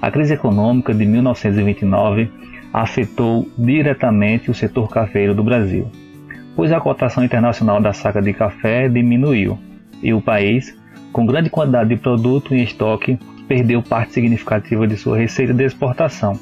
A crise econômica de 1929 afetou diretamente o setor cafeiro do Brasil, pois a cotação internacional da saca de café diminuiu e o país, com grande quantidade de produto em estoque, perdeu parte significativa de sua receita de exportação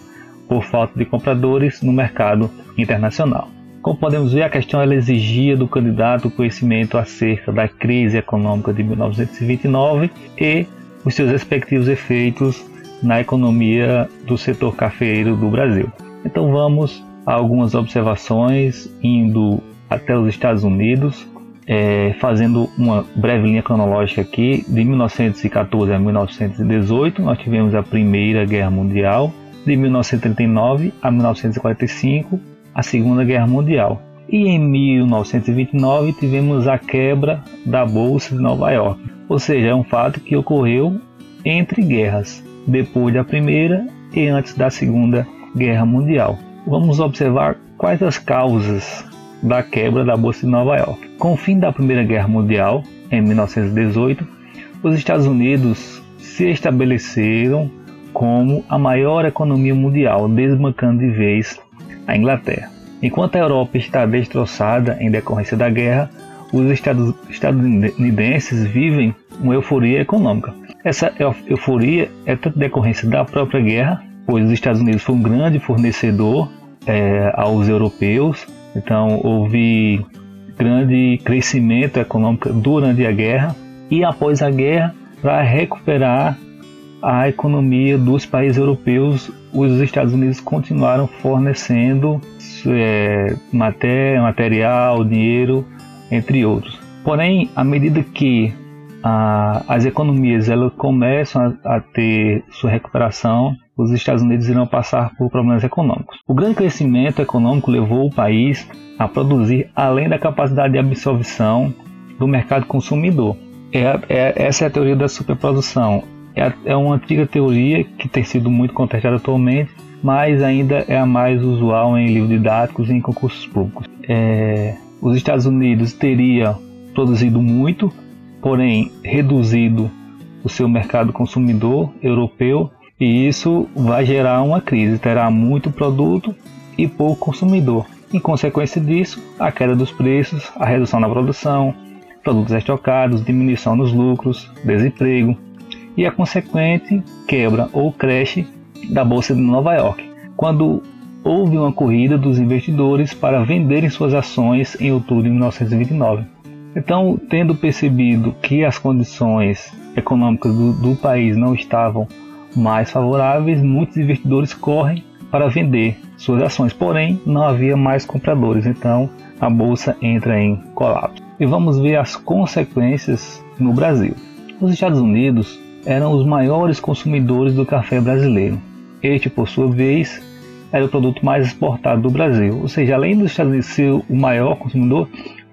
por falta de compradores no mercado internacional. Como podemos ver, a questão exigia do candidato conhecimento acerca da crise econômica de 1929 e os seus respectivos efeitos na economia do setor cafeeiro do Brasil. Então vamos a algumas observações indo até os Estados Unidos, é, fazendo uma breve linha cronológica aqui, de 1914 a 1918 nós tivemos a Primeira Guerra Mundial, de 1939 a 1945 a Segunda Guerra Mundial. E em 1929 tivemos a quebra da Bolsa de Nova York. Ou seja, é um fato que ocorreu entre guerras, depois da Primeira e antes da Segunda Guerra Mundial. Vamos observar quais as causas da quebra da Bolsa de Nova York. Com o fim da Primeira Guerra Mundial, em 1918, os Estados Unidos se estabeleceram como a maior economia mundial, desbancando de vez a Inglaterra. Enquanto a Europa está destroçada em decorrência da guerra, os estados, estadunidenses vivem uma euforia econômica. Essa euforia é tanto decorrência da própria guerra, pois os Estados Unidos foi um grande fornecedor é, aos europeus, então houve grande crescimento econômico durante a guerra e após a guerra para recuperar a economia dos países europeus, os Estados Unidos continuaram fornecendo é, material, dinheiro, entre outros. Porém, à medida que a, as economias elas começam a, a, ter sua recuperação, os Estados Unidos irão passar por problemas econômicos. O grande crescimento econômico levou o país a produzir além da capacidade de absorção do mercado consumidor. É, é, essa é a teoria da superprodução é, é uma antiga teoria que tem sido muito contestada atualmente, mas ainda é a mais usual em livros didáticos e em concursos públicos. É, os Estados Unidos teria produzido muito, porém reduzido o seu mercado consumidor europeu e isso vai gerar uma crise. Terá muito produto e pouco consumidor. Em consequência disso, a queda dos preços, a redução na produção, produtos estocados, diminuição nos lucros, desemprego, e a consequente quebra ou crash da Bolsa de Nova York, quando houve uma corrida dos investidores para venderem suas ações em outubro de 1929. Então, tendo percebido que as condições econômicas do, do país não estavam mais favoráveis, muitos investidores correm para vender suas ações, porém não havia mais compradores, então a bolsa entra em colapso. E vamos ver as consequências no Brasil. Os Estados Unidos eram os maiores consumidores do café brasileiro. Este, por sua vez, era o produto mais exportado do Brasil. Ou seja, além dos Estados Unidos ser o maior consumidor,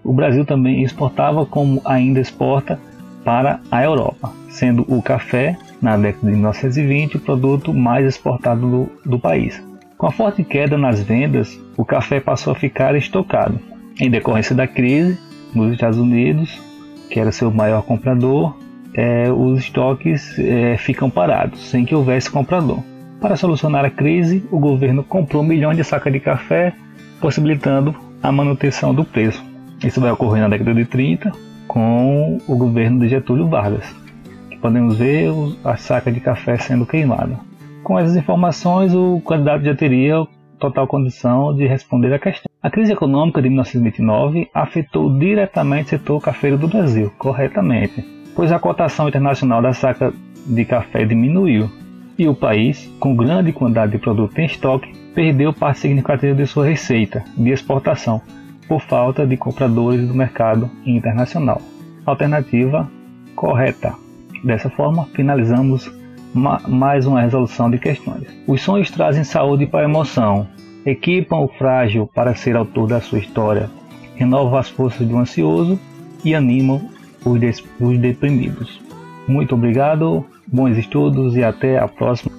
o Brasil também exportava como ainda exporta para a Europa, sendo o café, na década de 1920, o produto mais exportado do, do país. Com a forte queda nas vendas, o café passou a ficar estocado. Em decorrência da crise nos Estados Unidos, que era seu maior comprador, é, os estoques é, ficam parados, sem que houvesse comprador. Para solucionar a crise, o governo comprou milhões de sacas de café, possibilitando a manutenção do preço. Isso vai ocorrer na década de 30 com o governo de Getúlio Vargas, que podemos ver a saca de café sendo queimada. Com essas informações, o candidato já teria total condição de responder à questão. A crise econômica de 1929 afetou diretamente o setor cafeiro do Brasil, corretamente pois a cotação internacional da saca de café diminuiu e o país, com grande quantidade de produto em estoque, perdeu parte significativa de sua receita de exportação por falta de compradores do mercado internacional. Alternativa correta. Dessa forma, finalizamos mais uma resolução de questões. Os sonhos trazem saúde para a emoção, equipam o frágil para ser autor da sua história, renovam as forças do ansioso e animam os, os deprimidos. Muito obrigado, bons estudos e até a próxima.